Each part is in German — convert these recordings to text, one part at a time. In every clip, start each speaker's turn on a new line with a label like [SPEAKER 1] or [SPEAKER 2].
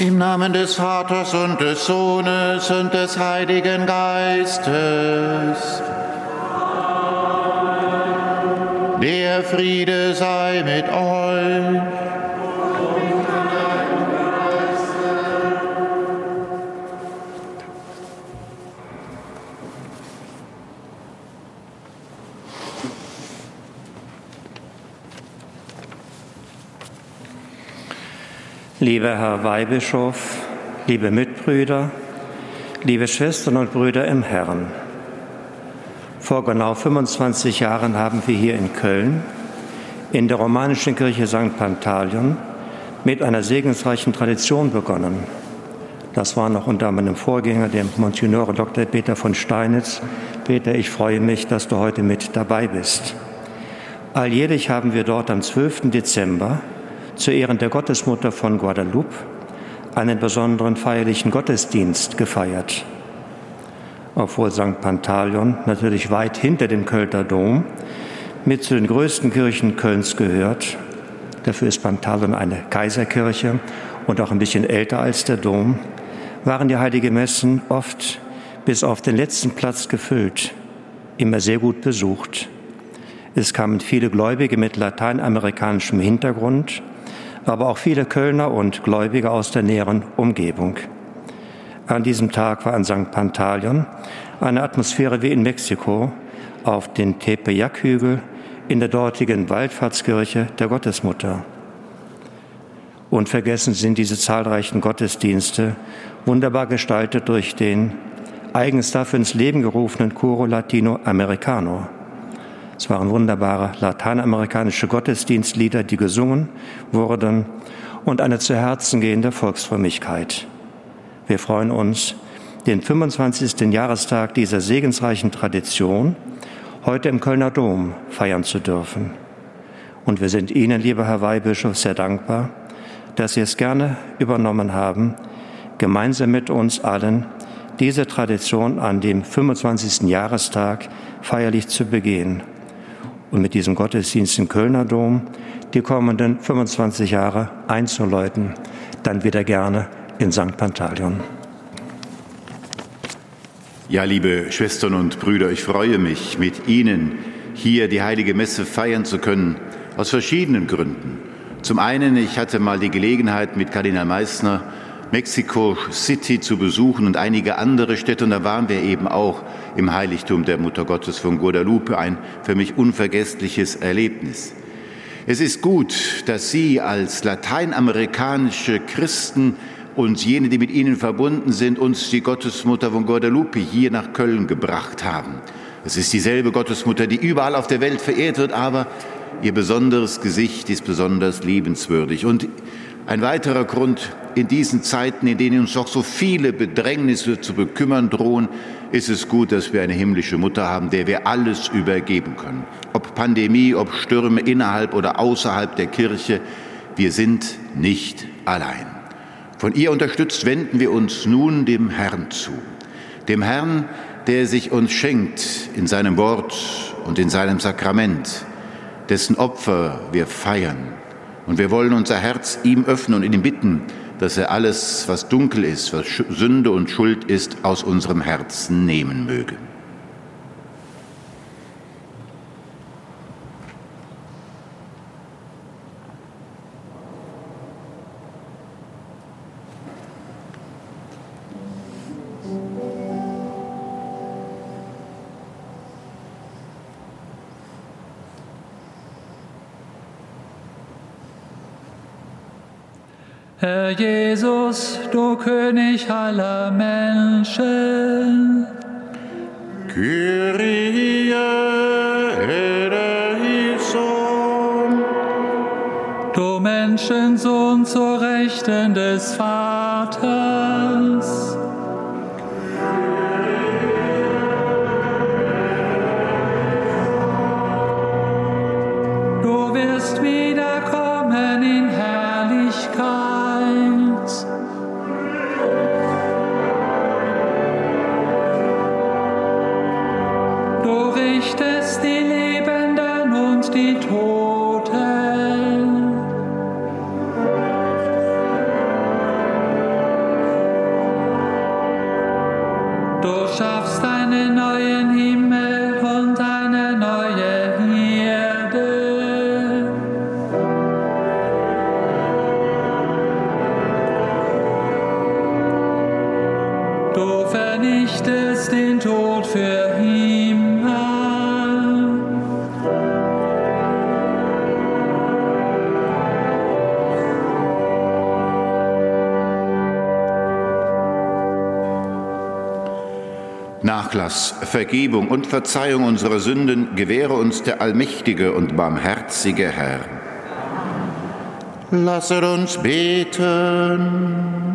[SPEAKER 1] Im Namen des Vaters und des Sohnes und des Heiligen Geistes. Der Friede sei mit euch.
[SPEAKER 2] Lieber Herr Weihbischof, liebe Mitbrüder, liebe Schwestern und Brüder im Herrn, vor genau 25 Jahren haben wir hier in Köln in der romanischen Kirche St. Pantaleon mit einer segensreichen Tradition begonnen. Das war noch unter meinem Vorgänger, dem Monsignore Dr. Peter von Steinitz. Peter, ich freue mich, dass du heute mit dabei bist. Alljährlich haben wir dort am 12. Dezember zu Ehren der Gottesmutter von Guadalupe einen besonderen feierlichen Gottesdienst gefeiert. Obwohl St. Pantaleon natürlich weit hinter dem Kölner Dom mit zu den größten Kirchen Kölns gehört, dafür ist Pantaleon eine Kaiserkirche und auch ein bisschen älter als der Dom, waren die Heilige Messen oft bis auf den letzten Platz gefüllt, immer sehr gut besucht. Es kamen viele Gläubige mit lateinamerikanischem Hintergrund, aber auch viele Kölner und Gläubige aus der näheren Umgebung. An diesem Tag war an St. Pantaleon eine Atmosphäre wie in Mexiko auf den Tepeyac-Hügel in der dortigen Waldfahrtskirche der Gottesmutter. Unvergessen sind diese zahlreichen Gottesdienste, wunderbar gestaltet durch den eigens dafür ins Leben gerufenen Coro Latino Americano. Es waren wunderbare lateinamerikanische Gottesdienstlieder, die gesungen wurden und eine zu Herzen gehende Volksfrömmigkeit. Wir freuen uns, den 25. Jahrestag dieser segensreichen Tradition heute im Kölner Dom feiern zu dürfen. Und wir sind Ihnen, lieber Herr Weihbischof, sehr dankbar, dass Sie es gerne übernommen haben, gemeinsam mit uns allen diese Tradition an dem 25. Jahrestag feierlich zu begehen und mit diesem Gottesdienst im Kölner Dom die kommenden 25 Jahre einzuläuten, dann wieder gerne in St. Pantaleon.
[SPEAKER 3] Ja, liebe Schwestern und Brüder, ich freue mich, mit Ihnen hier die heilige Messe feiern zu können, aus verschiedenen Gründen. Zum einen, ich hatte mal die Gelegenheit, mit Kardinal Meissner Mexico City zu besuchen und einige andere Städte. Und da waren wir eben auch im Heiligtum der Mutter Gottes von Guadalupe. Ein für mich unvergessliches Erlebnis. Es ist gut, dass Sie als lateinamerikanische Christen und jene, die mit Ihnen verbunden sind, uns die Gottesmutter von Guadalupe hier nach Köln gebracht haben. Es ist dieselbe Gottesmutter, die überall auf der Welt verehrt wird, aber ihr besonderes Gesicht ist besonders liebenswürdig. Und ein weiterer Grund, in diesen Zeiten, in denen uns doch so viele Bedrängnisse zu bekümmern drohen, ist es gut, dass wir eine himmlische Mutter haben, der wir alles übergeben können. Ob Pandemie, ob Stürme innerhalb oder außerhalb der Kirche, wir sind nicht allein. Von ihr unterstützt wenden wir uns nun dem Herrn zu. Dem Herrn, der sich uns schenkt in seinem Wort und in seinem Sakrament, dessen Opfer wir feiern und wir wollen unser Herz ihm öffnen und ihn bitten, dass er alles, was dunkel ist, was Sünde und Schuld ist, aus unserem Herzen nehmen möge.
[SPEAKER 4] Herr Jesus, du König aller Menschen.
[SPEAKER 1] Kyrie eleison.
[SPEAKER 4] Du Menschensohn zur Rechten des Vaters.
[SPEAKER 5] Nachlass, Vergebung und Verzeihung unserer Sünden gewähre uns der allmächtige und barmherzige Herr.
[SPEAKER 3] Lasset uns beten.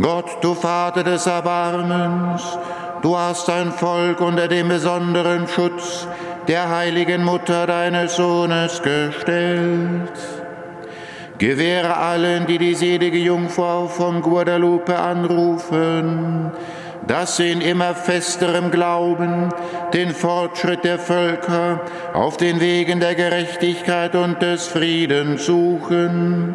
[SPEAKER 3] Gott, du Vater des Erbarmens, du hast dein Volk unter dem besonderen Schutz der heiligen Mutter deines Sohnes gestellt. Gewähre allen, die die selige Jungfrau von Guadalupe anrufen, dass sie in immer festerem Glauben den Fortschritt der Völker auf den Wegen der Gerechtigkeit und des Friedens suchen.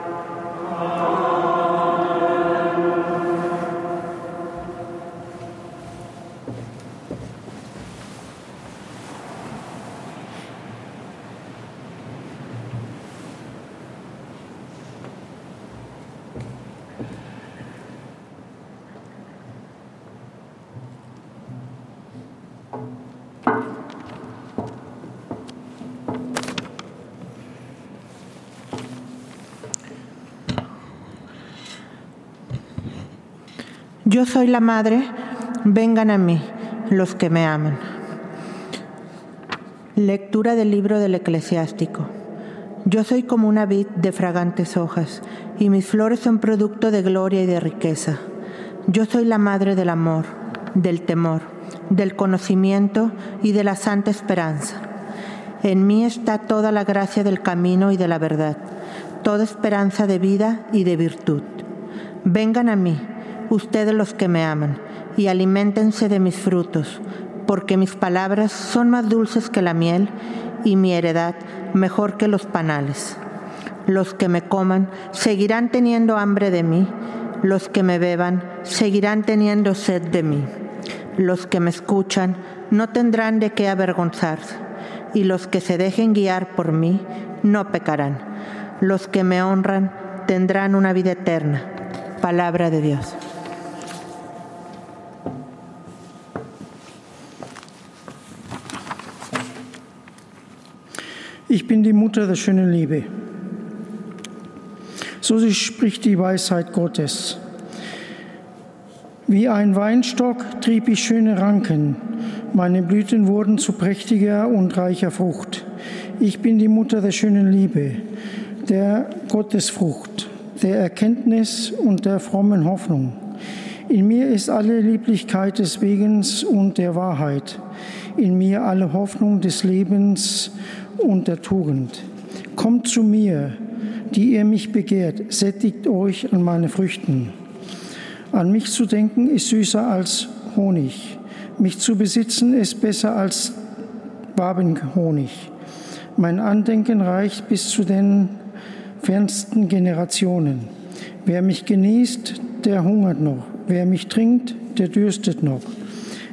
[SPEAKER 6] Yo soy la madre, vengan a mí los que me aman. Lectura del libro del eclesiástico. Yo soy como una vid de fragantes hojas, y mis flores son producto de gloria y de riqueza. Yo soy la madre del amor, del temor, del conocimiento y de la santa esperanza. En mí está toda la gracia del camino y de la verdad, toda esperanza de vida y de virtud. Vengan a mí, ustedes los que me aman, y aliméntense de mis frutos, porque mis palabras son más dulces que la miel y mi heredad mejor que los panales. Los que me coman seguirán teniendo hambre de mí, los que me beban seguirán teniendo sed de mí. Los que me escuchan no tendrán de qué avergonzarse, y los que se dejen guiar por mí no pecarán. Los que me honran tendrán una vida eterna. Palabra de Dios.
[SPEAKER 7] Ich bin die Mutter der schönen Liebe. So spricht die Weisheit Gottes. Wie ein Weinstock trieb ich schöne Ranken, meine Blüten wurden zu prächtiger und reicher Frucht. Ich bin die Mutter der schönen Liebe, der Gottesfrucht, der Erkenntnis und der frommen Hoffnung. In mir ist alle Lieblichkeit des Wegens und der Wahrheit, in mir alle Hoffnung des Lebens und der Tugend. Kommt zu mir, die ihr mich begehrt, sättigt euch an meine Früchten. An mich zu denken ist süßer als Honig. Mich zu besitzen ist besser als Wabenhonig. Mein Andenken reicht bis zu den fernsten Generationen. Wer mich genießt, der hungert noch. Wer mich trinkt, der dürstet noch.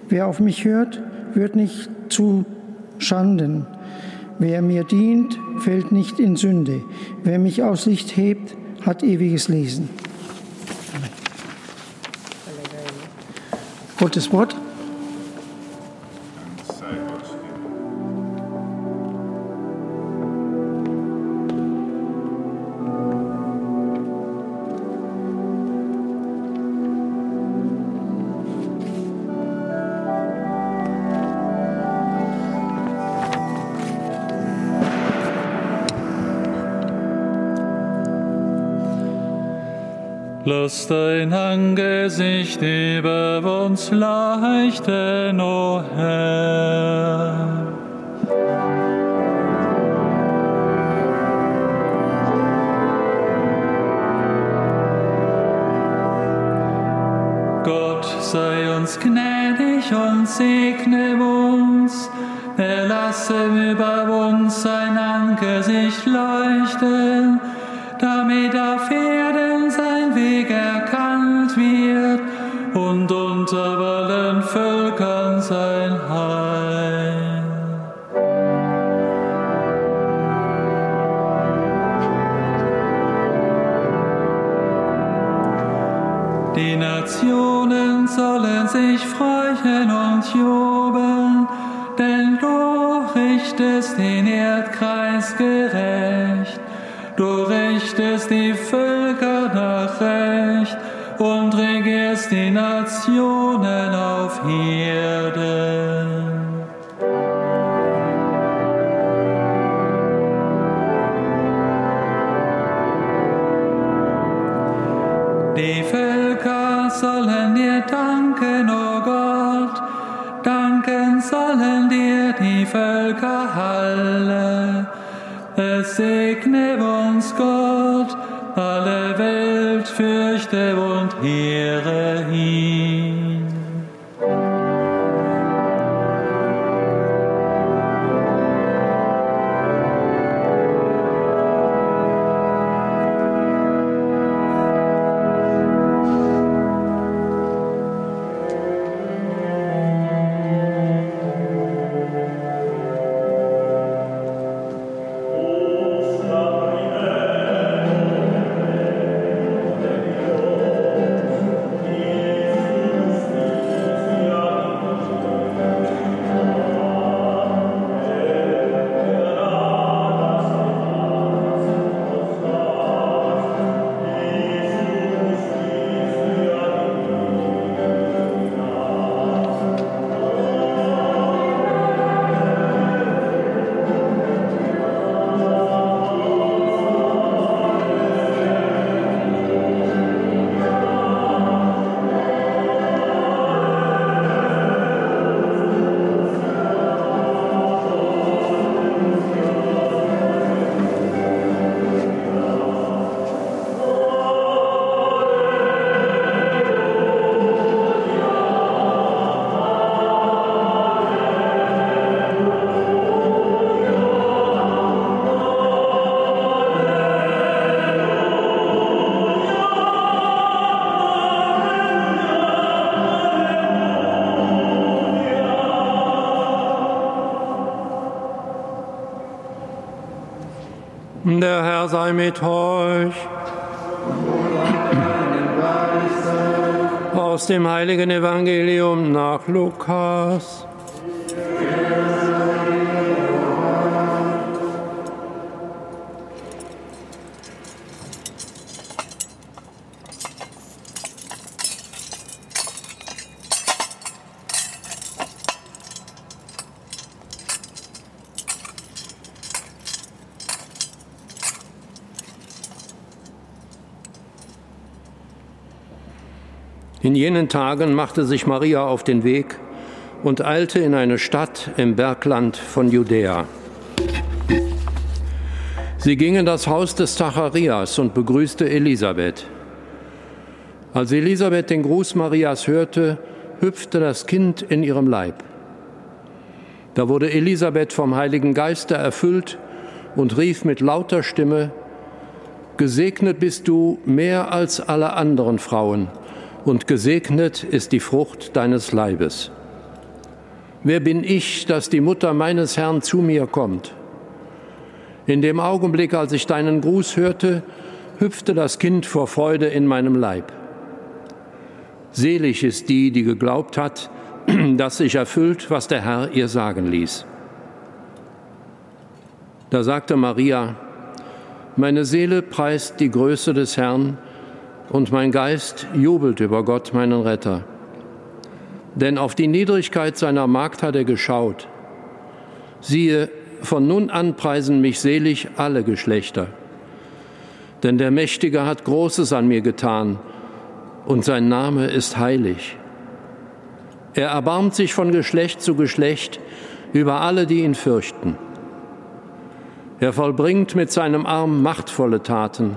[SPEAKER 7] Wer auf mich hört, wird nicht zu Schanden. Wer mir dient, fällt nicht in Sünde. Wer mich aus Licht hebt, hat ewiges Lesen. Gottes Wort.
[SPEAKER 4] Lass dein Angesicht über uns leuchten, o Herr. Gott, sei uns gnädig und segne uns. Er lasse über uns sein Angesicht leuchten, Die Nationen sollen sich freuen und jubeln, denn du richtest den Erdkreis gerecht. Du richtest die Völker nach Recht und regierst die Nationen auf Erden. Es segne uns Gott, alle Welt fürchte und
[SPEAKER 8] sei mit euch. Aus dem heiligen Evangelium nach Lukas. In jenen Tagen machte sich Maria auf den Weg und eilte in eine Stadt im Bergland von Judäa. Sie ging in das Haus des Zacharias und begrüßte Elisabeth. Als Elisabeth den Gruß Marias hörte, hüpfte das Kind in ihrem Leib. Da wurde Elisabeth vom Heiligen Geiste erfüllt und rief mit lauter Stimme, Gesegnet bist du mehr als alle anderen Frauen und gesegnet ist die Frucht deines Leibes. Wer bin ich, dass die Mutter meines Herrn zu mir kommt? In dem Augenblick, als ich deinen Gruß hörte, hüpfte das Kind vor Freude in meinem Leib. Selig ist die, die geglaubt hat, dass sich erfüllt, was der Herr ihr sagen ließ. Da sagte Maria, meine Seele preist die Größe des Herrn, und mein Geist jubelt über Gott, meinen Retter. Denn auf die Niedrigkeit seiner Magd hat er geschaut. Siehe, von nun an preisen mich selig alle Geschlechter. Denn der Mächtige hat Großes an mir getan, und sein Name ist heilig. Er erbarmt sich von Geschlecht zu Geschlecht über alle, die ihn fürchten. Er vollbringt mit seinem Arm machtvolle Taten.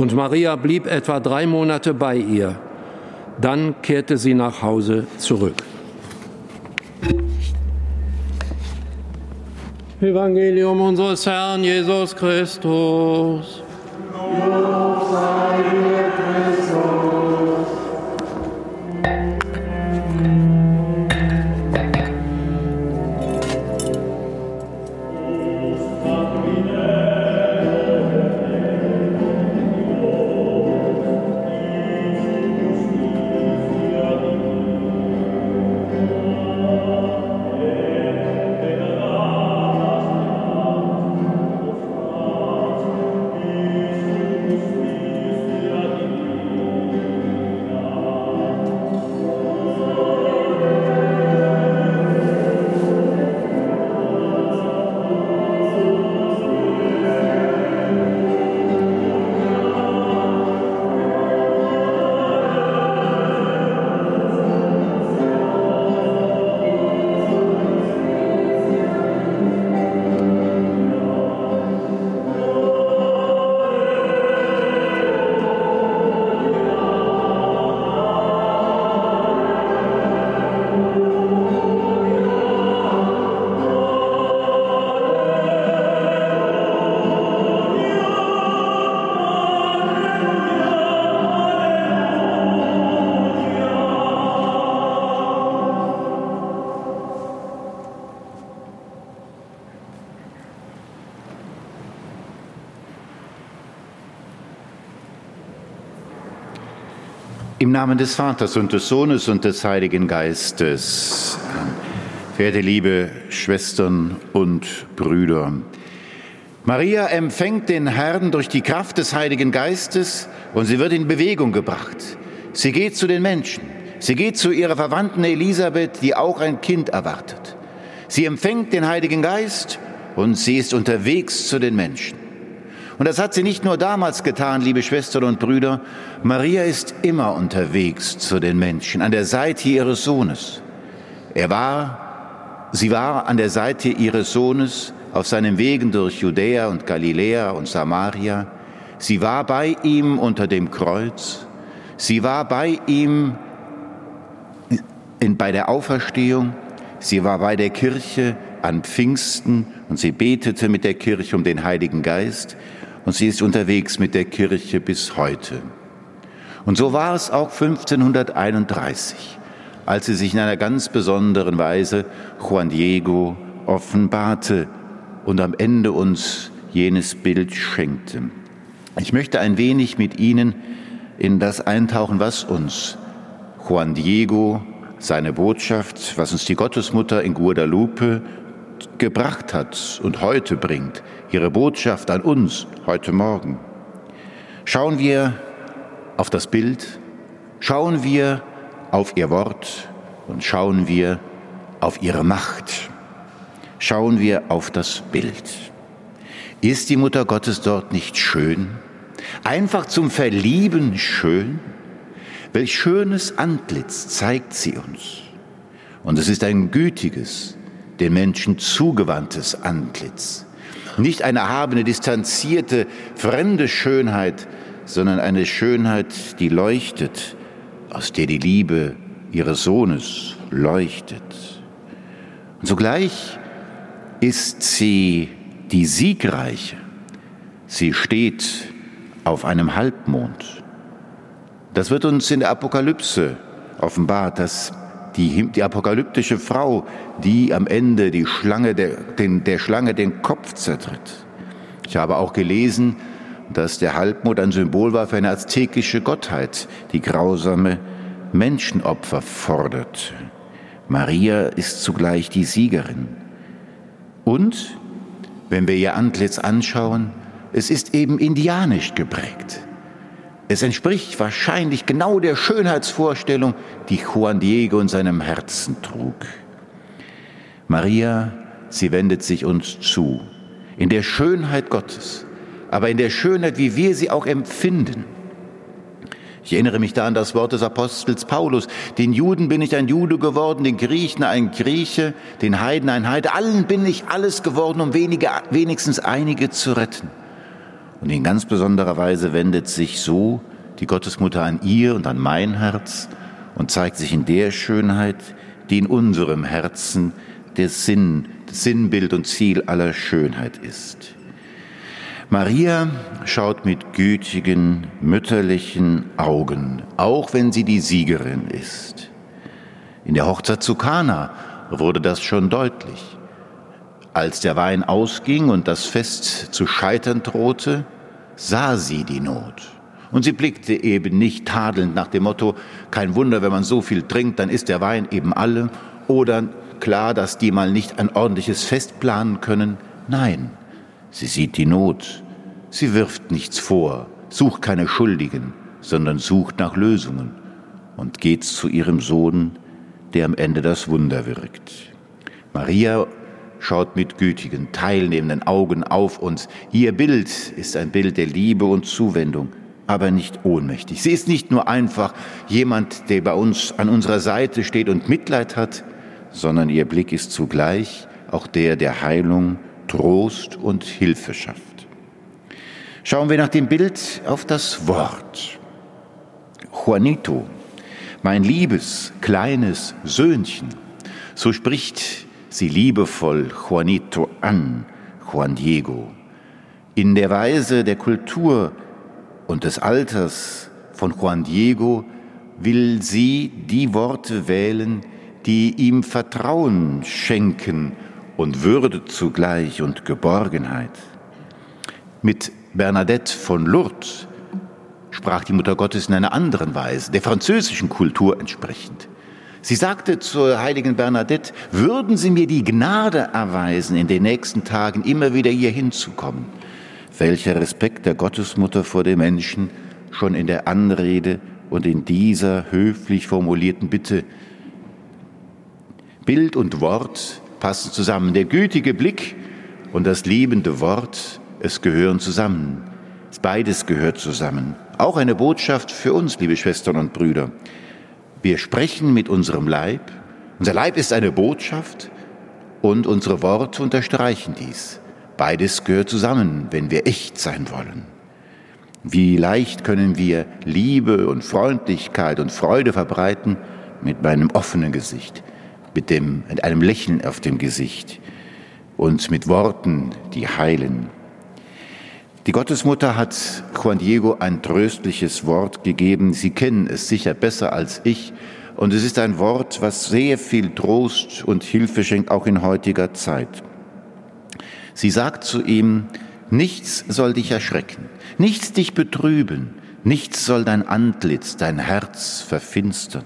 [SPEAKER 8] Und Maria blieb etwa drei Monate bei ihr. Dann kehrte sie nach Hause zurück. Evangelium unseres Herrn Jesus Christus. Lob sei dir, Christus.
[SPEAKER 3] Im Namen des Vaters und des Sohnes und des Heiligen Geistes. Verehrte liebe Schwestern und Brüder, Maria empfängt den Herrn durch die Kraft des Heiligen Geistes und sie wird in Bewegung gebracht. Sie geht zu den Menschen. Sie geht zu ihrer Verwandten Elisabeth, die auch ein Kind erwartet. Sie empfängt den Heiligen Geist und sie ist unterwegs zu den Menschen. Und das hat sie nicht nur damals getan, liebe Schwestern und Brüder. Maria ist immer unterwegs zu den Menschen, an der Seite ihres Sohnes. Er war, sie war an der Seite ihres Sohnes auf seinen Wegen durch Judäa und Galiläa und Samaria. Sie war bei ihm unter dem Kreuz. Sie war bei ihm in, bei der Auferstehung. Sie war bei der Kirche an Pfingsten und sie betete mit der Kirche um den Heiligen Geist und sie ist unterwegs mit der Kirche bis heute. Und so war es auch 1531, als sie sich in einer ganz besonderen Weise Juan Diego offenbarte und am Ende uns jenes Bild schenkte. Ich möchte ein wenig mit Ihnen in das eintauchen, was uns Juan Diego, seine Botschaft, was uns die Gottesmutter in Guadalupe gebracht hat und heute bringt, ihre Botschaft an uns heute Morgen. Schauen wir auf das Bild, schauen wir auf ihr Wort und schauen wir auf ihre Macht. Schauen wir auf das Bild. Ist die Mutter Gottes dort nicht schön? Einfach zum Verlieben schön? Welch schönes Antlitz zeigt sie uns. Und es ist ein gütiges, den Menschen zugewandtes Antlitz. Nicht eine erhabene, distanzierte, fremde Schönheit, sondern eine Schönheit, die leuchtet, aus der die Liebe ihres Sohnes leuchtet. Und zugleich ist sie die Siegreiche. Sie steht auf einem Halbmond. Das wird uns in der Apokalypse offenbart, dass die, die apokalyptische Frau, die am Ende die Schlange der, den, der Schlange den Kopf zertritt. Ich habe auch gelesen, dass der Halbmond ein Symbol war für eine aztekische Gottheit, die grausame Menschenopfer fordert. Maria ist zugleich die Siegerin. Und, wenn wir ihr Antlitz anschauen, es ist eben indianisch geprägt. Es entspricht wahrscheinlich genau der Schönheitsvorstellung, die Juan Diego in seinem Herzen trug. Maria, sie wendet sich uns zu, in der Schönheit Gottes, aber in der Schönheit, wie wir sie auch empfinden. Ich erinnere mich da an das Wort des Apostels Paulus. Den Juden bin ich ein Jude geworden, den Griechen ein Grieche, den Heiden ein Heide. Allen bin ich alles geworden, um wenige, wenigstens einige zu retten. Und in ganz besonderer Weise wendet sich so die Gottesmutter an ihr und an mein Herz und zeigt sich in der Schönheit, die in unserem Herzen der Sinn, das Sinnbild und Ziel aller Schönheit ist. Maria schaut mit gütigen, mütterlichen Augen, auch wenn sie die Siegerin ist. In der Hochzeit zu Kana wurde das schon deutlich. Als der Wein ausging und das Fest zu scheitern drohte, sah sie die Not. Und sie blickte eben nicht tadelnd nach dem Motto, kein Wunder, wenn man so viel trinkt, dann ist der Wein eben alle. Oder klar, dass die mal nicht ein ordentliches Fest planen können. Nein, sie sieht die Not. Sie wirft nichts vor, sucht keine Schuldigen, sondern sucht nach Lösungen und geht zu ihrem Sohn, der am Ende das Wunder wirkt. Maria schaut mit gütigen, teilnehmenden Augen auf uns. Ihr Bild ist ein Bild der Liebe und Zuwendung, aber nicht ohnmächtig. Sie ist nicht nur einfach jemand, der bei uns an unserer Seite steht und Mitleid hat, sondern ihr Blick ist zugleich auch der der Heilung, Trost und Hilfe schafft. Schauen wir nach dem Bild auf das Wort. Juanito, mein liebes, kleines Söhnchen, so spricht sie liebevoll Juanito an, Juan Diego. In der Weise der Kultur und des Alters von Juan Diego will sie die Worte wählen, die ihm Vertrauen schenken und Würde zugleich und Geborgenheit. Mit Bernadette von Lourdes sprach die Mutter Gottes in einer anderen Weise, der französischen Kultur entsprechend. Sie sagte zur heiligen Bernadette, würden Sie mir die Gnade erweisen, in den nächsten Tagen immer wieder hier hinzukommen. Welcher Respekt der Gottesmutter vor den Menschen schon in der Anrede und in dieser höflich formulierten Bitte. Bild und Wort passen zusammen. Der gütige Blick und das liebende Wort, es gehören zusammen. Beides gehört zusammen. Auch eine Botschaft für uns, liebe Schwestern und Brüder. Wir sprechen mit unserem Leib. Unser Leib ist eine Botschaft und unsere Worte unterstreichen dies. Beides gehört zusammen, wenn wir echt sein wollen. Wie leicht können wir Liebe und Freundlichkeit und Freude verbreiten mit meinem offenen Gesicht, mit, dem, mit einem Lächeln auf dem Gesicht und mit Worten, die heilen. Die Gottesmutter hat Juan Diego ein tröstliches Wort gegeben. Sie kennen es sicher besser als ich. Und es ist ein Wort, was sehr viel Trost und Hilfe schenkt, auch in heutiger Zeit. Sie sagt zu ihm, nichts soll dich erschrecken, nichts dich betrüben, nichts soll dein Antlitz, dein Herz verfinstern.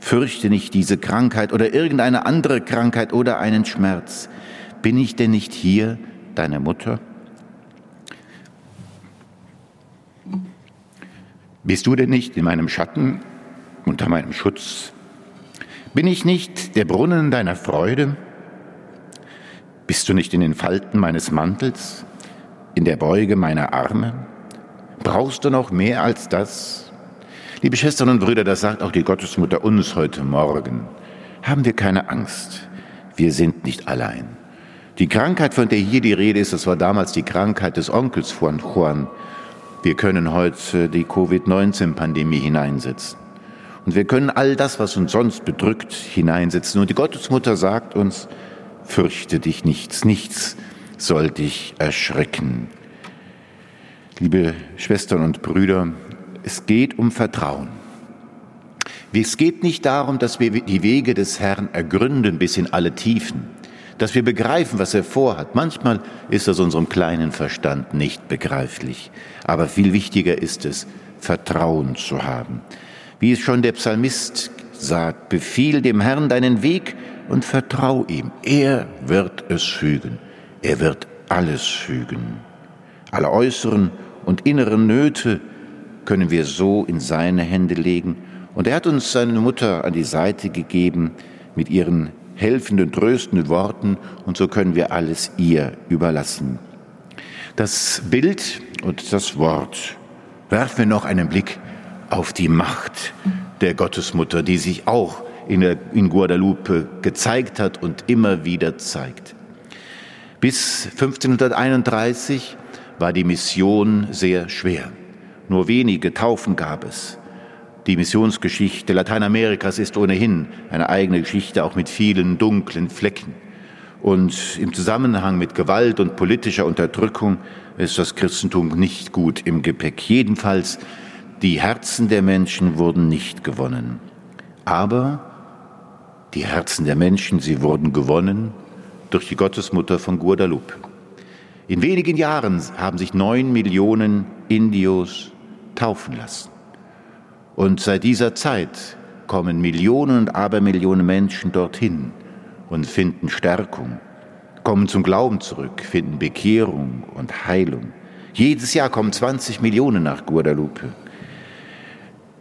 [SPEAKER 3] Fürchte nicht diese Krankheit oder irgendeine andere Krankheit oder einen Schmerz. Bin ich denn nicht hier, deine Mutter? Bist du denn nicht in meinem Schatten, unter meinem Schutz? Bin ich nicht der Brunnen deiner Freude? Bist du nicht in den Falten meines Mantels, in der Beuge meiner Arme? Brauchst du noch mehr als das? Liebe Schwestern und Brüder, das sagt auch die Gottesmutter uns heute Morgen. Haben wir keine Angst. Wir sind nicht allein. Die Krankheit, von der hier die Rede ist, das war damals die Krankheit des Onkels von Juan. Wir können heute die Covid-19-Pandemie hineinsetzen. Und wir können all das, was uns sonst bedrückt, hineinsetzen. Und die Gottesmutter sagt uns, fürchte dich nichts, nichts soll dich erschrecken. Liebe Schwestern und Brüder, es geht um Vertrauen. Es geht nicht darum, dass wir die Wege des Herrn ergründen bis in alle Tiefen dass wir begreifen, was er vorhat. Manchmal ist das unserem kleinen Verstand nicht begreiflich, aber viel wichtiger ist es, Vertrauen zu haben. Wie es schon der Psalmist sagt, befiehl dem Herrn deinen Weg und vertrau ihm. Er wird es fügen. Er wird alles fügen. Alle äußeren und inneren Nöte können wir so in seine Hände legen. Und er hat uns seine Mutter an die Seite gegeben mit ihren helfenden, tröstenden Worten und so können wir alles ihr überlassen. Das Bild und das Wort werfen wir noch einen Blick auf die Macht der Gottesmutter, die sich auch in, der, in Guadalupe gezeigt hat und immer wieder zeigt. Bis 1531 war die Mission sehr schwer. Nur wenige Taufen gab es. Die Missionsgeschichte Lateinamerikas ist ohnehin eine eigene Geschichte, auch mit vielen dunklen Flecken. Und im Zusammenhang mit Gewalt und politischer Unterdrückung ist das Christentum nicht gut im Gepäck. Jedenfalls, die Herzen der Menschen wurden nicht gewonnen. Aber die Herzen der Menschen, sie wurden gewonnen durch die Gottesmutter von Guadalupe. In wenigen Jahren haben sich neun Millionen Indios taufen lassen. Und seit dieser Zeit kommen Millionen und Abermillionen Menschen dorthin und finden Stärkung, kommen zum Glauben zurück, finden Bekehrung und Heilung. Jedes Jahr kommen 20 Millionen nach Guadalupe.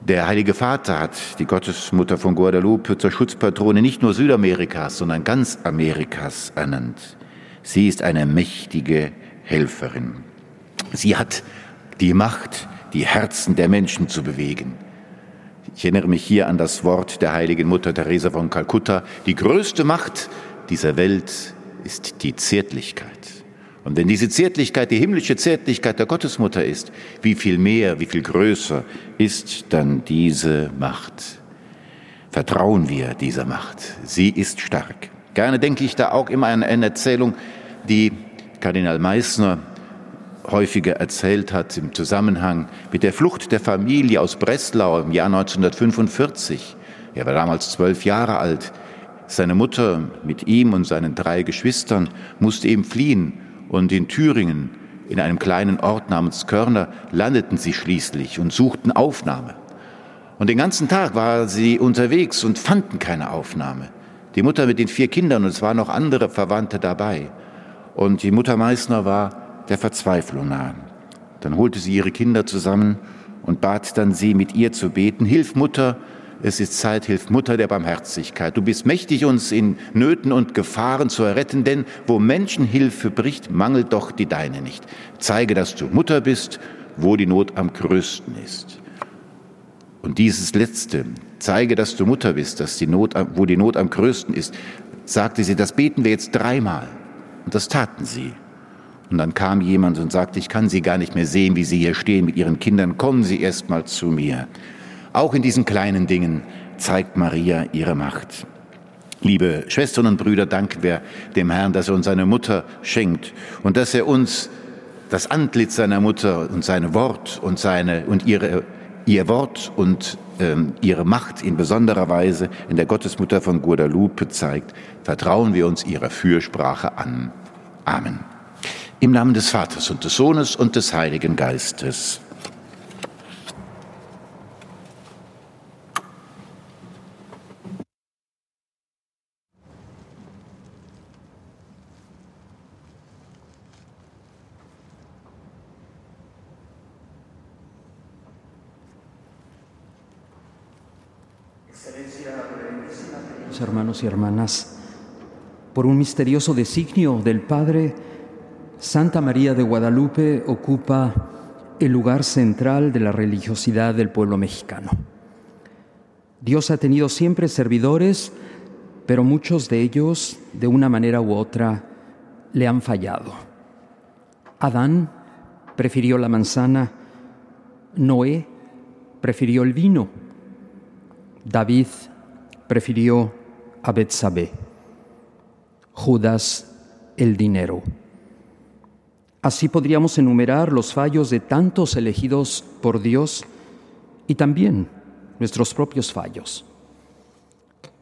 [SPEAKER 3] Der Heilige Vater hat die Gottesmutter von Guadalupe zur Schutzpatrone nicht nur Südamerikas, sondern ganz Amerikas ernannt. Sie ist eine mächtige Helferin. Sie hat die Macht, die Herzen der Menschen zu bewegen. Ich erinnere mich hier an das Wort der heiligen Mutter Teresa von Kalkutta. Die größte Macht dieser Welt ist die Zärtlichkeit. Und wenn diese Zärtlichkeit die himmlische Zärtlichkeit der Gottesmutter ist, wie viel mehr, wie viel größer ist dann diese Macht? Vertrauen wir dieser Macht. Sie ist stark. Gerne denke ich da auch immer an eine Erzählung, die Kardinal Meissner häufiger erzählt hat im Zusammenhang mit der Flucht der Familie aus Breslau im Jahr 1945. Er war damals zwölf Jahre alt. Seine Mutter mit ihm und seinen drei Geschwistern musste ihm fliehen und in Thüringen, in einem kleinen Ort namens Körner, landeten sie schließlich und suchten Aufnahme. Und den ganzen Tag war sie unterwegs und fanden keine Aufnahme. Die Mutter mit den vier Kindern und es waren noch andere Verwandte dabei. Und die Mutter Meißner war der Verzweiflung nahen. Dann holte sie ihre Kinder zusammen und bat dann sie, mit ihr zu beten. Hilf Mutter, es ist Zeit, hilf Mutter der Barmherzigkeit. Du bist mächtig, uns in Nöten und Gefahren zu erretten, denn wo Menschenhilfe bricht, mangelt doch die deine nicht. Zeige, dass du Mutter bist, wo die Not am größten ist. Und dieses Letzte, zeige, dass du Mutter bist, dass die Not, wo die Not am größten ist, sagte sie, das beten wir jetzt dreimal. Und das taten sie. Und dann kam jemand und sagte, ich kann Sie gar nicht mehr sehen, wie Sie hier stehen mit Ihren Kindern, kommen Sie erst mal zu mir. Auch in diesen kleinen Dingen zeigt Maria ihre Macht. Liebe Schwestern und Brüder, danken wir dem Herrn, dass er uns seine Mutter schenkt und dass er uns das Antlitz seiner Mutter und sein Wort und seine und ihre ihr Wort und ähm, ihre Macht in besonderer Weise in der Gottesmutter von Guadalupe zeigt, vertrauen wir uns ihrer Fürsprache an. Amen. Im Namen des Vaters und des Sohnes und des Heiligen Geistes.
[SPEAKER 9] hermanos y hermanas, por un misterioso designio del Padre, Santa María de Guadalupe ocupa el lugar central de la religiosidad del pueblo mexicano. Dios ha tenido siempre servidores, pero muchos de ellos, de una manera u otra, le han fallado. Adán prefirió la manzana, Noé prefirió el vino, David prefirió a Betsabé, Judas el dinero. Así podríamos enumerar los fallos de tantos elegidos por Dios y también nuestros propios fallos.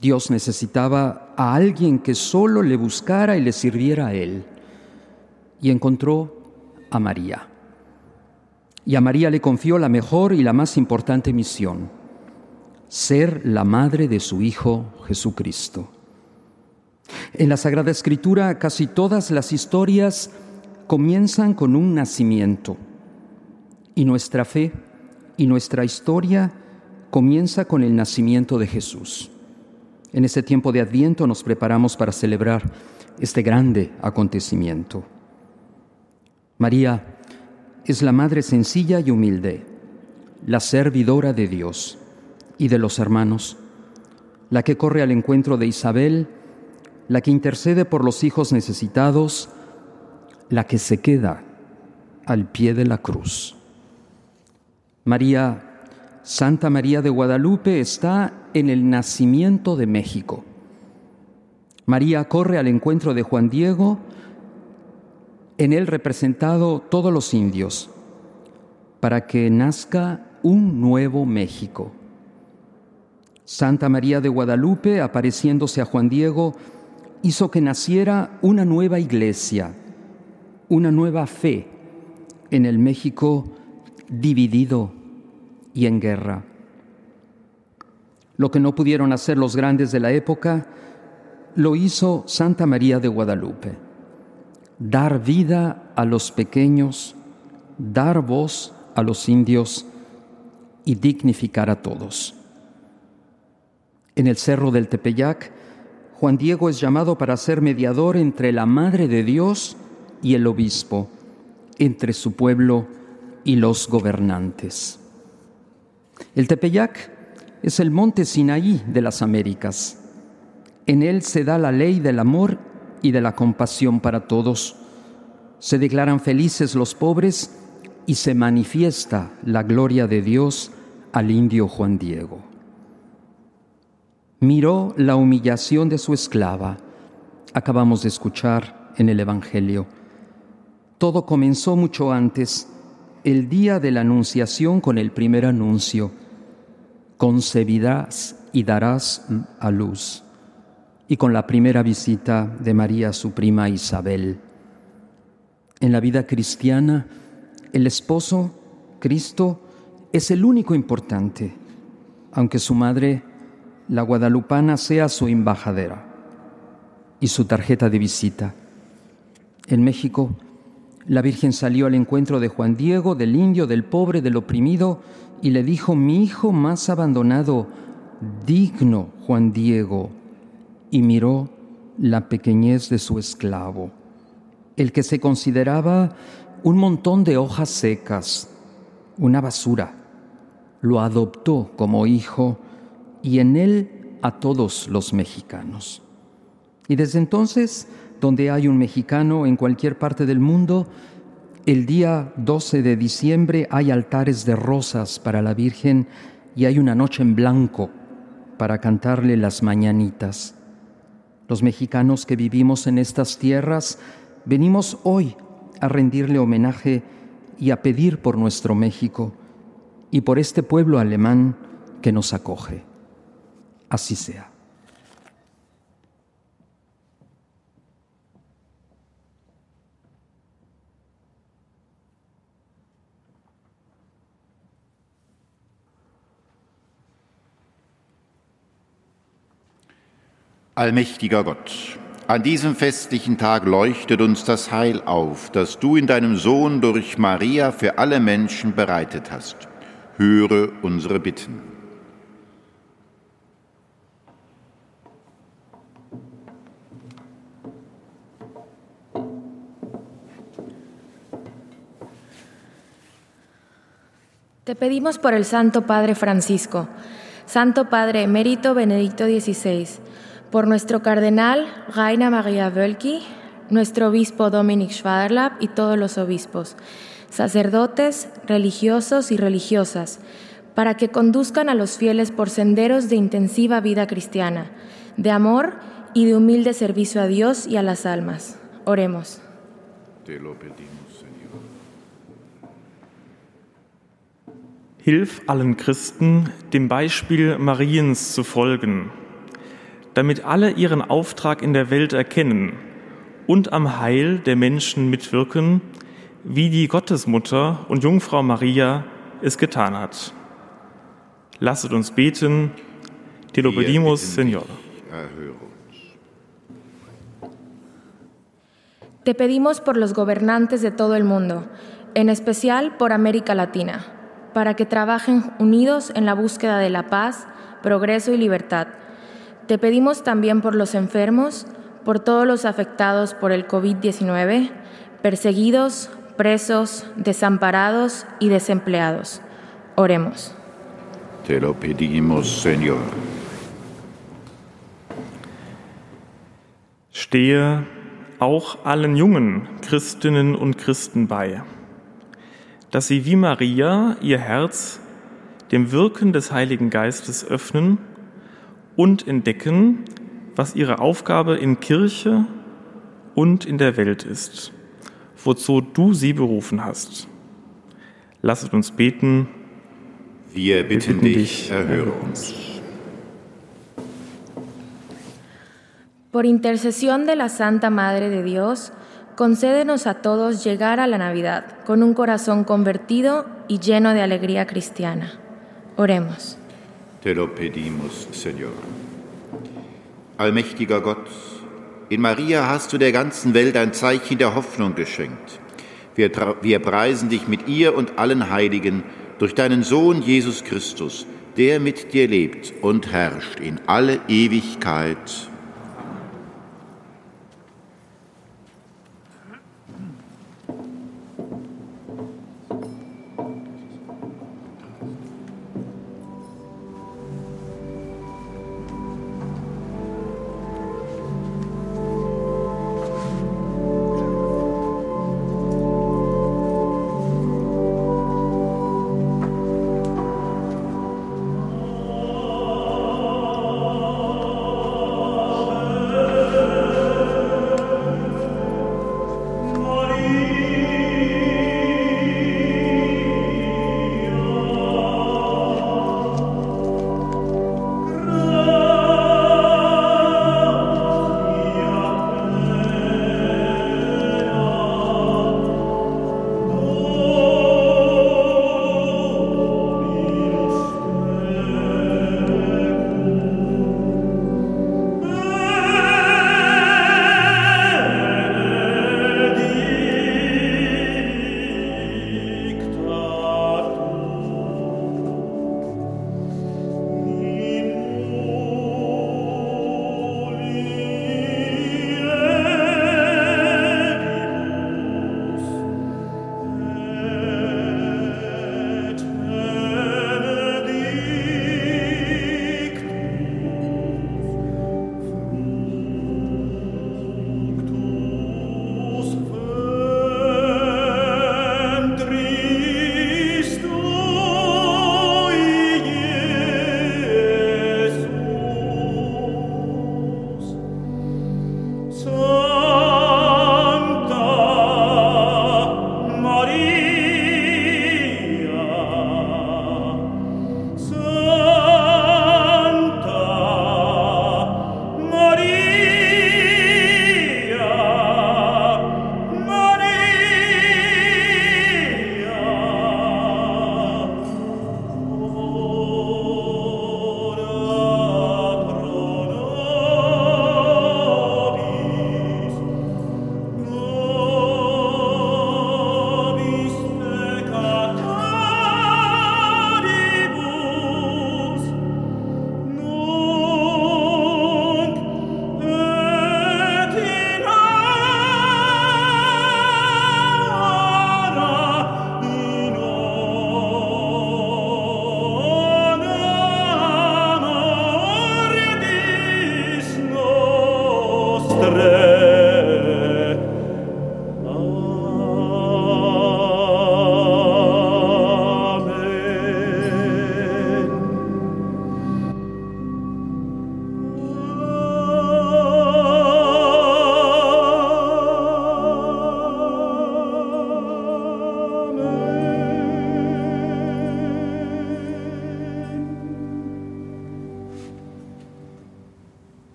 [SPEAKER 9] Dios necesitaba a alguien que solo le buscara y le sirviera a Él. Y encontró a María. Y a María le confió la mejor y la más importante misión, ser la madre de su Hijo Jesucristo. En la Sagrada Escritura casi todas las historias comienzan con un nacimiento y nuestra fe y nuestra historia comienza con el nacimiento de Jesús. En este tiempo de Adviento nos preparamos para celebrar este grande acontecimiento. María es la madre sencilla y humilde, la servidora de Dios y de los hermanos, la que corre al encuentro de Isabel, la que intercede por los hijos necesitados, la que se queda al pie de la cruz. María, Santa María de Guadalupe está en el nacimiento de México. María corre al encuentro de Juan Diego, en él representado todos los indios, para que nazca un nuevo México. Santa María de Guadalupe, apareciéndose a Juan Diego, hizo que naciera una nueva iglesia, una nueva fe en el México dividido y en guerra. Lo que no pudieron hacer los grandes de la época, lo hizo Santa María de Guadalupe. Dar vida a los pequeños, dar voz a los indios y dignificar a todos. En el cerro del Tepeyac, Juan Diego es llamado para ser mediador entre la Madre de Dios y el obispo, entre su pueblo y los gobernantes. El Tepeyac es el monte Sinaí de las Américas. En él se da la ley del amor y de la compasión para todos. Se declaran felices los pobres y se manifiesta la gloria de Dios al indio Juan Diego. Miró la humillación de su esclava. Acabamos de escuchar en el Evangelio. Todo comenzó mucho antes, el día de la Anunciación con el primer anuncio. Concebirás y darás a luz. Y con la primera visita de María su prima Isabel. En la vida cristiana, el esposo, Cristo, es el único importante, aunque su madre, la guadalupana, sea su embajadera y su tarjeta de visita. En México, la Virgen salió al encuentro de Juan Diego, del indio, del pobre, del oprimido, y le dijo, mi hijo más abandonado, digno Juan Diego, y miró la pequeñez de su esclavo, el que se consideraba un montón de hojas secas, una basura. Lo adoptó como hijo y en él a todos los mexicanos. Y desde entonces, donde hay un mexicano en cualquier parte del mundo, el día 12 de diciembre hay altares de rosas para la Virgen y hay una noche en blanco para cantarle las mañanitas. Los mexicanos que vivimos en estas tierras venimos hoy a rendirle homenaje y a pedir por nuestro México y por este pueblo alemán que nos acoge. Así sea.
[SPEAKER 3] Allmächtiger Gott, an diesem festlichen Tag leuchtet uns das Heil auf, das du in deinem Sohn durch Maria für alle Menschen bereitet hast. Höre unsere Bitten.
[SPEAKER 10] Te pedimos por el Santo Padre Francisco, Santo Padre Emérito Benedicto XVI, por nuestro cardenal Raina María Wölki, nuestro obispo Dominic Schwaderlap y todos los obispos, sacerdotes, religiosos y religiosas, para que conduzcan a los fieles por senderos de intensiva vida cristiana, de amor y de humilde servicio a Dios y a las almas. Oremos.
[SPEAKER 3] Te lo pedimos, Señor.
[SPEAKER 11] Hilf allen Christen, dem Beispiel Mariens zu folgen damit alle ihren Auftrag in der Welt erkennen und am Heil der Menschen mitwirken, wie die Gottesmutter und Jungfrau Maria es getan hat. Lasset uns beten. Te lo pedimos, Señor.
[SPEAKER 10] Te pedimos por los gobernantes de todo el mundo, en especial por América Latina, para que trabajen unidos en la búsqueda de la paz, progreso y libertad. Te pedimos también por los enfermos, por todos los afectados por el COVID-19, perseguidos, presos, desamparados y desempleados. Oremos.
[SPEAKER 3] Te lo pedimos, Señor.
[SPEAKER 11] Stehe auch allen jungen Christinnen und Christen bei, dass sie wie Maria ihr Herz dem Wirken des Heiligen Geistes öffnen und entdecken, was ihre Aufgabe in Kirche und in der Welt ist, wozu du sie berufen hast. Lasset uns beten.
[SPEAKER 3] Wir bitten, Wir bitten dich, erhöre uns.
[SPEAKER 10] Por intercesión de la Santa Madre de Dios, concédenos a todos llegar a la Navidad con un corazón convertido y lleno de alegría cristiana. Oremos.
[SPEAKER 3] Te lo pedimos, Señor. Allmächtiger Gott, in Maria hast du der ganzen Welt ein Zeichen der Hoffnung geschenkt. Wir, wir preisen dich mit ihr und allen Heiligen durch deinen Sohn Jesus Christus, der mit dir lebt und herrscht in alle Ewigkeit.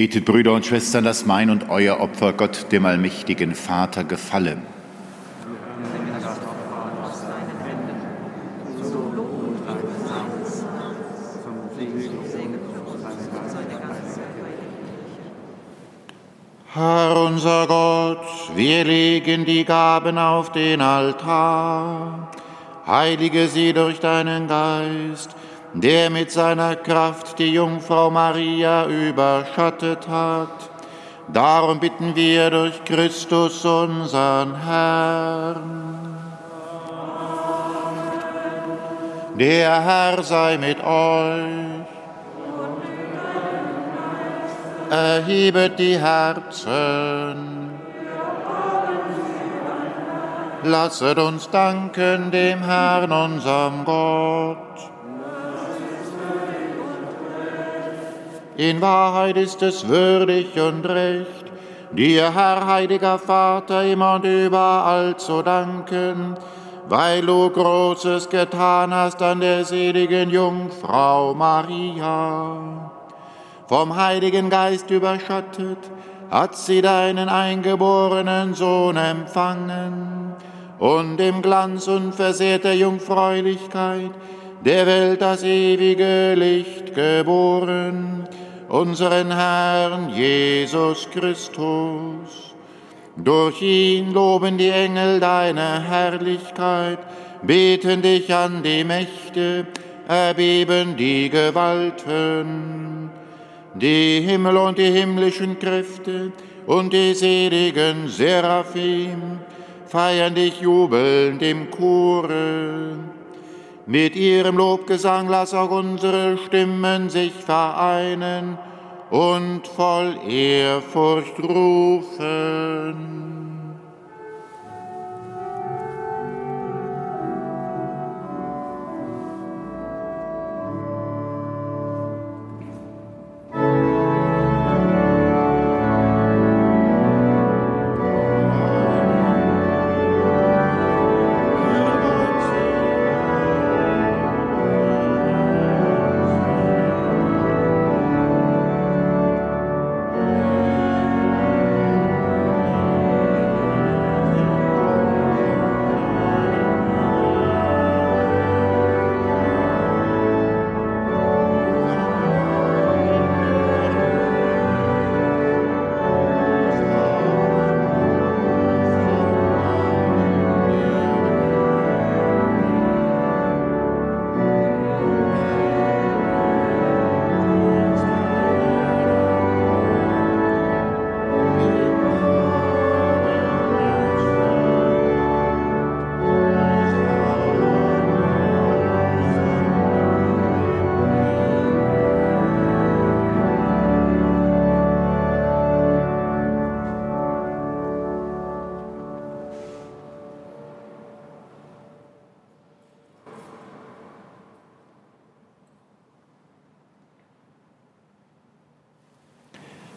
[SPEAKER 12] Betet, Brüder und Schwestern, dass mein und euer Opfer Gott, dem allmächtigen Vater, gefalle.
[SPEAKER 3] Herr unser Gott, wir legen die Gaben auf den Altar. Heilige sie durch deinen Geist der mit seiner Kraft die Jungfrau Maria überschattet hat. Darum bitten wir durch Christus unseren Herrn. Der Herr sei mit euch. Erhebet die Herzen. Lasset uns danken dem Herrn, unserem Gott. In Wahrheit ist es würdig und recht, dir, Herr, heiliger Vater, immer und überall zu danken, weil du Großes getan hast an der seligen Jungfrau Maria. Vom Heiligen Geist überschattet, hat sie deinen eingeborenen Sohn empfangen und im Glanz unversehrter Jungfräulichkeit der Welt das ewige Licht geboren unseren Herrn Jesus Christus. Durch ihn loben die Engel deine Herrlichkeit, beten dich an die Mächte, erbeben die Gewalten. Die Himmel und die himmlischen Kräfte und die seligen Seraphim feiern dich jubelnd im Chore. Mit ihrem Lobgesang lass auch unsere Stimmen sich vereinen und voll Ehrfurcht rufen.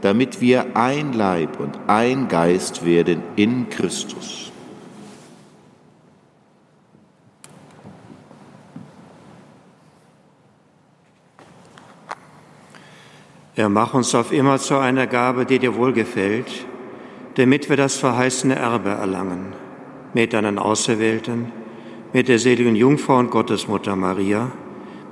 [SPEAKER 3] damit wir ein Leib und ein Geist werden in Christus.
[SPEAKER 2] Er mach uns auf immer zu einer Gabe, die dir wohlgefällt, damit wir das verheißene Erbe erlangen, mit deinen Auserwählten, mit der seligen Jungfrau und Gottesmutter Maria,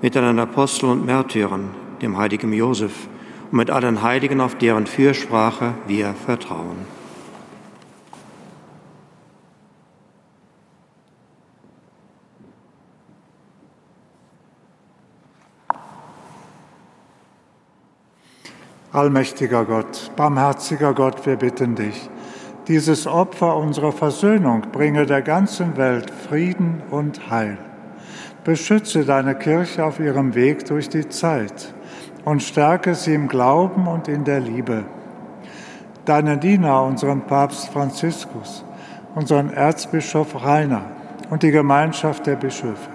[SPEAKER 2] mit deinen Aposteln und Märtyrern, dem heiligen Josef, und mit allen Heiligen, auf deren Fürsprache wir vertrauen.
[SPEAKER 13] Allmächtiger Gott, barmherziger Gott, wir bitten dich, dieses Opfer unserer Versöhnung bringe der ganzen Welt Frieden und Heil. Beschütze deine Kirche auf ihrem Weg durch die Zeit und stärke sie im Glauben und in der Liebe. Deinen Diener, unseren Papst Franziskus, unseren Erzbischof Rainer und die Gemeinschaft der Bischöfe,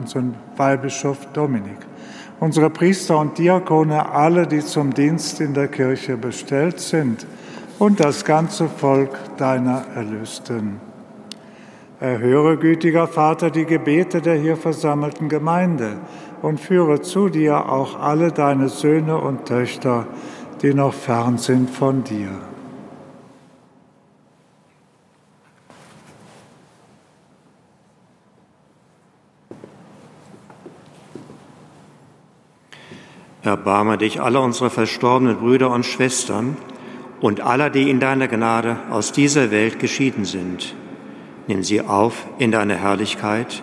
[SPEAKER 13] unseren Weihbischof Dominik, unsere Priester und Diakone, alle, die zum Dienst in der Kirche bestellt sind, und das ganze Volk deiner Erlösten. Erhöre, gütiger Vater, die Gebete der hier versammelten Gemeinde und führe zu dir auch alle deine Söhne und Töchter, die noch fern sind von dir.
[SPEAKER 2] Erbarme dich aller unserer verstorbenen Brüder und Schwestern und aller, die in deiner Gnade aus dieser Welt geschieden sind. Nimm sie auf in deine Herrlichkeit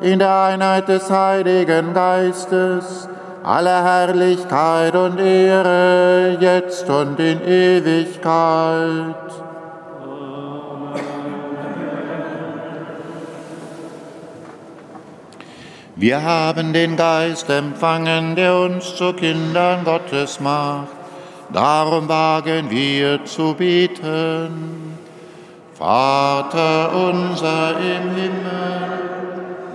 [SPEAKER 1] in der Einheit des Heiligen Geistes, alle Herrlichkeit und Ehre, jetzt und in Ewigkeit. Wir haben den Geist empfangen, der uns zu Kindern Gottes macht. Darum wagen wir zu beten. Vater unser im Himmel,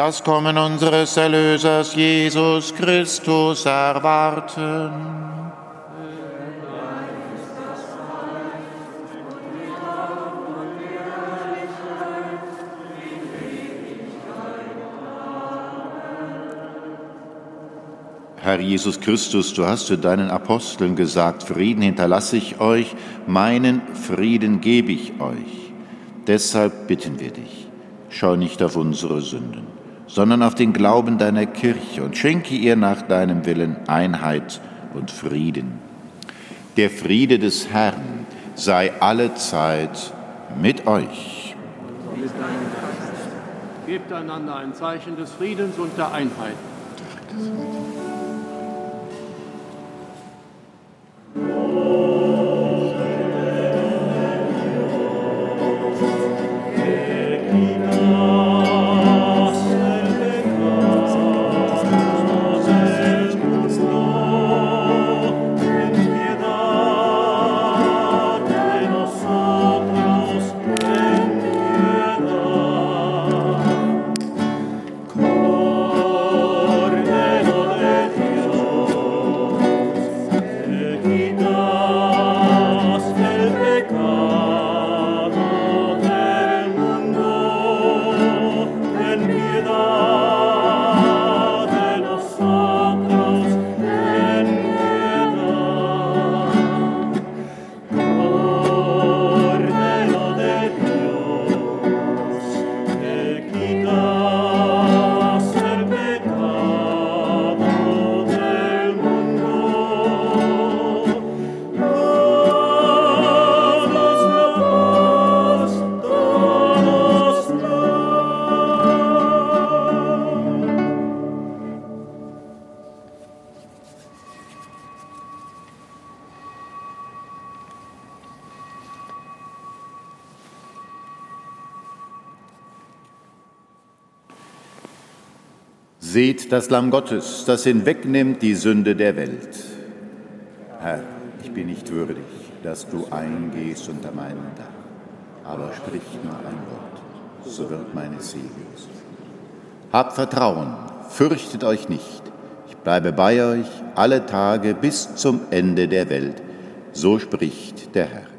[SPEAKER 3] das Kommen unseres Erlösers Jesus Christus erwarten.
[SPEAKER 8] Herr Jesus Christus, du hast zu deinen Aposteln gesagt, Frieden hinterlasse ich euch, meinen Frieden gebe ich euch. Deshalb bitten wir dich, schau nicht auf unsere Sünden, sondern auf den Glauben deiner Kirche und schenke ihr nach deinem Willen Einheit und Frieden. Der Friede des Herrn sei alle Zeit mit euch.
[SPEAKER 14] Gebt einander ein Zeichen des Friedens und der Einheit.
[SPEAKER 8] Das Lamm Gottes, das hinwegnimmt die Sünde der Welt. Herr, ich bin nicht würdig, dass du eingehst unter meinem Dach, aber sprich nur ein Wort, so wird meine Seele. Habt Vertrauen, fürchtet euch nicht. Ich bleibe bei euch alle Tage bis zum Ende der Welt. So spricht der Herr.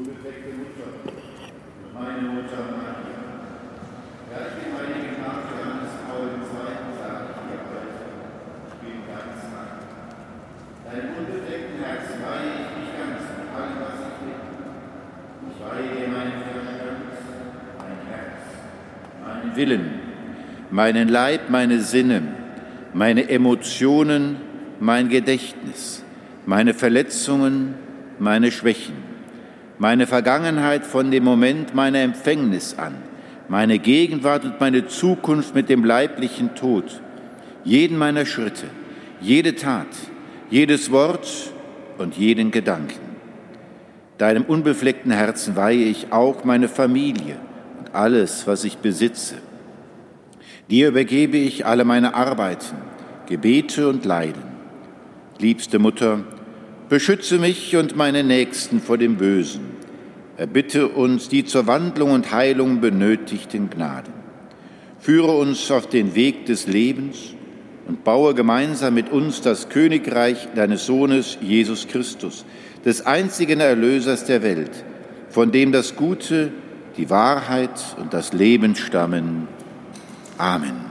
[SPEAKER 3] Unbefleckte Mutter, meine Mutter Maria. Gleich dem heiligen Papst Johannes Paul II. sage ich dir heute, bin ganz rein. Deinem unbefleckten Herzen weihe ich mich ganz mit allem, was ich bin. Ich weihe dir meinen Verstand, mein Herz, meinen Willen, meinen Leib, meine Sinne, meine Emotionen, mein Gedächtnis, meine Verletzungen, meine Schwächen meine Vergangenheit von dem Moment meiner Empfängnis an, meine Gegenwart und meine Zukunft mit dem leiblichen Tod, jeden meiner Schritte, jede Tat, jedes Wort und jeden Gedanken. Deinem unbefleckten Herzen weihe ich auch meine Familie und alles, was ich besitze. Dir übergebe ich alle meine Arbeiten, Gebete und Leiden. Liebste Mutter, Beschütze mich und meine Nächsten vor dem Bösen. Erbitte uns die zur Wandlung und Heilung benötigten Gnaden. Führe uns auf den Weg des Lebens und baue gemeinsam mit uns das Königreich deines Sohnes Jesus Christus, des einzigen Erlösers der Welt, von dem das Gute, die Wahrheit und das Leben stammen. Amen.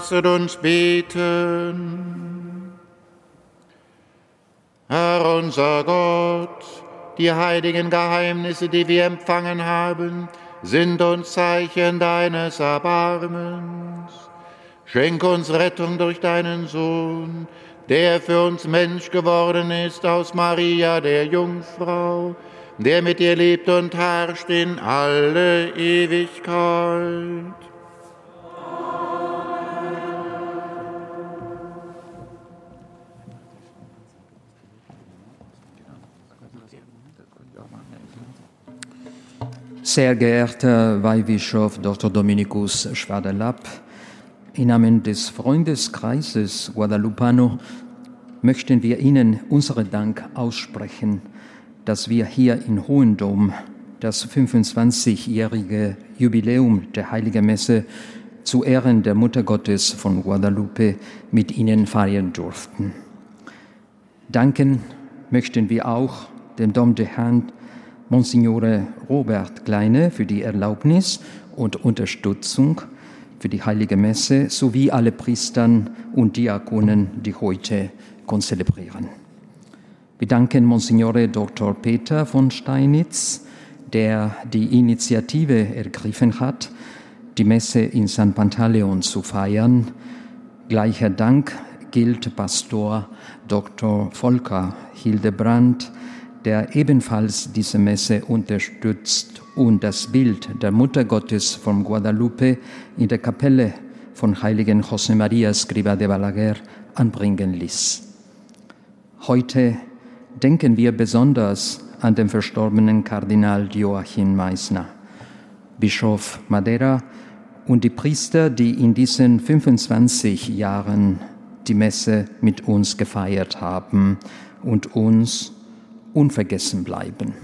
[SPEAKER 1] Lasset uns beten. Herr unser Gott, die heiligen Geheimnisse, die wir empfangen haben, sind uns Zeichen deines Erbarmens. Schenk uns Rettung durch deinen Sohn, der für uns Mensch geworden ist aus Maria der Jungfrau, der mit dir lebt und herrscht in alle Ewigkeit.
[SPEAKER 9] Sehr geehrter Weihbischof Dr. Dominikus Schwaderlapp, im Namen des Freundeskreises Guadalupano möchten wir Ihnen unseren Dank aussprechen, dass wir hier in Hohendom das 25-jährige Jubiläum der Heiligen Messe zu Ehren der Mutter Gottes von Guadalupe mit Ihnen feiern durften. Danken möchten wir auch dem Dom de Herrn Monsignore Robert Kleine für die Erlaubnis und Unterstützung für die Heilige Messe sowie alle Priestern und Diakonen, die heute konzelebrieren. Wir danken Monsignore Dr. Peter von Steinitz, der die Initiative ergriffen hat, die Messe in San Pantaleon zu feiern. Gleicher Dank gilt Pastor Dr. Volker Hildebrand, der ebenfalls diese Messe unterstützt und das Bild der Mutter Gottes von Guadalupe in der Kapelle von heiligen José María Scriba de Balaguer anbringen ließ. Heute denken wir besonders an den verstorbenen Kardinal Joachim Meissner, Bischof Madeira und die Priester, die in diesen 25 Jahren die Messe mit uns gefeiert haben und uns unvergessen bleiben.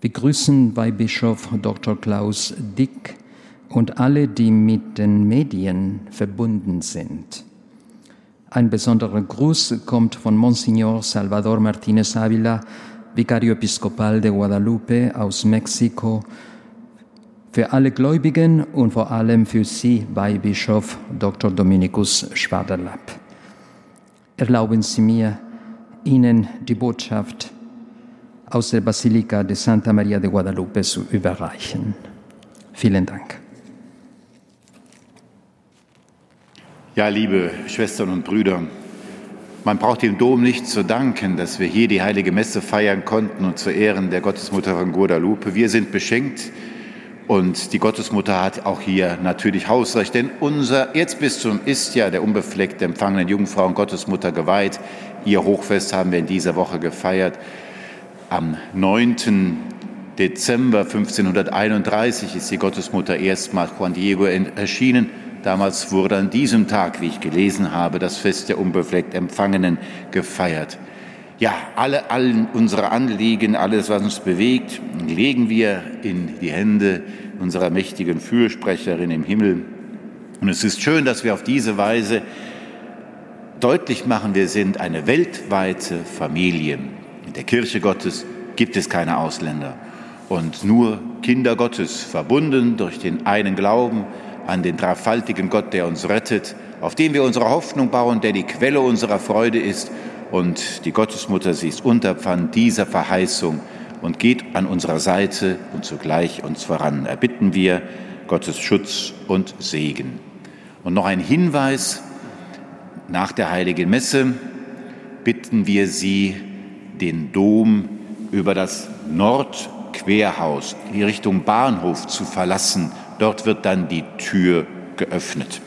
[SPEAKER 9] Wir grüßen bei Bischof Dr. Klaus Dick und alle, die mit den Medien verbunden sind. Ein besonderer Gruß kommt von Monsignor Salvador Martínez Ávila, Vicario Episcopal de Guadalupe aus Mexiko, für alle Gläubigen und vor allem für Sie, bei Bischof Dr. Dominikus Schwaderlapp. Erlauben Sie mir, Ihnen die Botschaft aus der Basilika de Santa Maria de Guadalupe zu überreichen. Vielen Dank.
[SPEAKER 3] Ja, liebe Schwestern und Brüder, man braucht dem Dom nicht zu danken, dass wir hier die heilige Messe feiern konnten und zu Ehren der Gottesmutter von Guadalupe. Wir sind beschenkt Und die Gottesmutter hat auch hier natürlich Hausrecht, denn unser Erzbistum ist ja der unbefleckt empfangenen Jungfrau und Gottesmutter geweiht. Ihr Hochfest haben wir in dieser Woche gefeiert. Am 9. Dezember 1531 ist die Gottesmutter erstmals Juan Diego erschienen. Damals wurde an diesem Tag, wie ich gelesen habe, das Fest der unbefleckt Empfangenen gefeiert. Ja, alle, allen unsere Anliegen, alles, was uns bewegt, legen wir in die Hände unserer mächtigen Fürsprecherin im Himmel. Und es ist schön, dass wir auf diese Weise deutlich machen, wir sind eine weltweite Familie. In der Kirche Gottes gibt es keine Ausländer und nur Kinder Gottes, verbunden durch den einen Glauben an den dreifaltigen Gott, der uns rettet, auf den wir unsere Hoffnung bauen, der die Quelle unserer Freude ist und die Gottesmutter, sie ist Unterpfand dieser Verheißung und geht an unserer Seite und zugleich uns voran. Erbitten wir Gottes Schutz und Segen. Und noch ein Hinweis, nach der heiligen Messe bitten wir Sie, den Dom über das Nordquerhaus in Richtung Bahnhof zu verlassen. Dort wird dann die Tür geöffnet.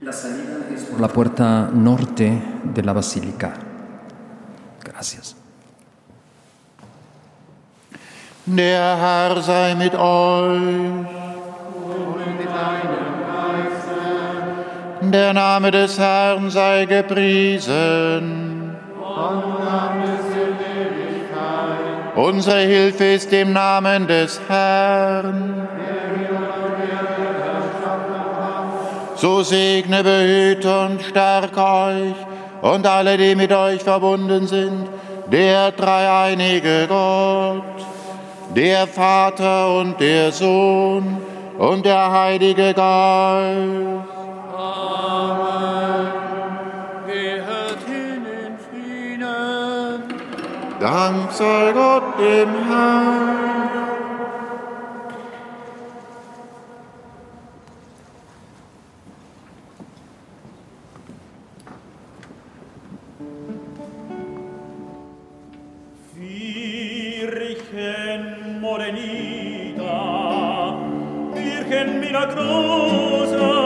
[SPEAKER 9] La salida es por la puerta norte de la basílica. Gracias.
[SPEAKER 1] Der Herr sei mit euch. Der Name des Herrn sei gepriesen. Unsere Hilfe ist im Namen des Herrn. So segne, behüte und stärke euch und alle, die mit euch verbunden sind, der dreieinige Gott, der Vater und der Sohn und der Heilige Geist.
[SPEAKER 15] Amen. Gehet hin in Frieden.
[SPEAKER 1] Dank sei Gott dem Herrn.
[SPEAKER 14] morenita, Virgen milagrosa,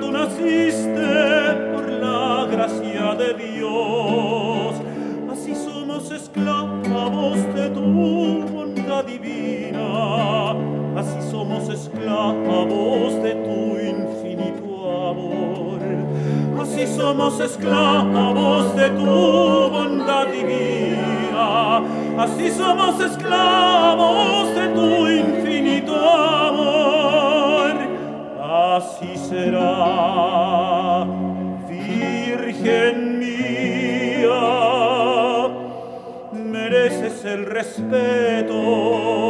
[SPEAKER 14] tú naciste por la gracia de Dios. Así somos esclavos de tu bondad divina, así somos esclavos de tu infinito amor. Así somos esclavos de tu bondad divina, así somos esclavos el respeto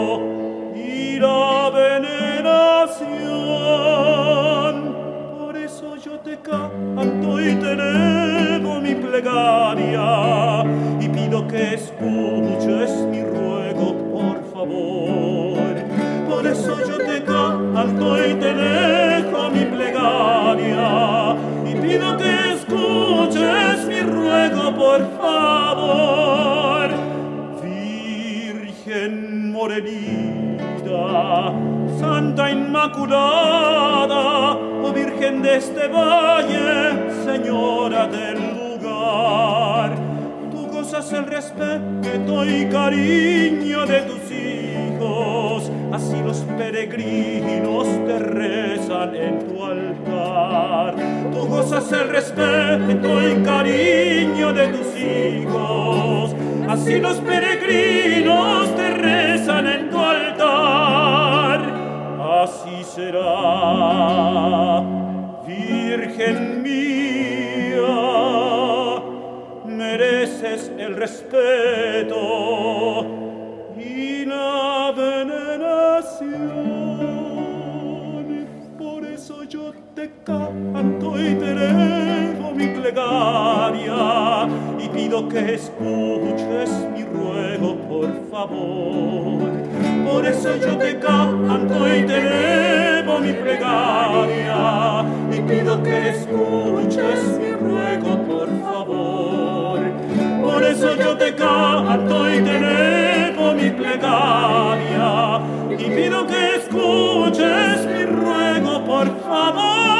[SPEAKER 14] valle, Señora del lugar, tú gozas el respeto y cariño de tus hijos, así los peregrinos te rezan en tu altar. Tú gozas el respeto y cariño de tus hijos, así los peregrinos pido que escuches mi ruego, por favor. Por eso yo te canto y te debo mi plegaria, y pido que escuches mi ruego, por favor. Por eso yo te canto y te debo mi plegaria, y pido que escuches mi ruego, por favor.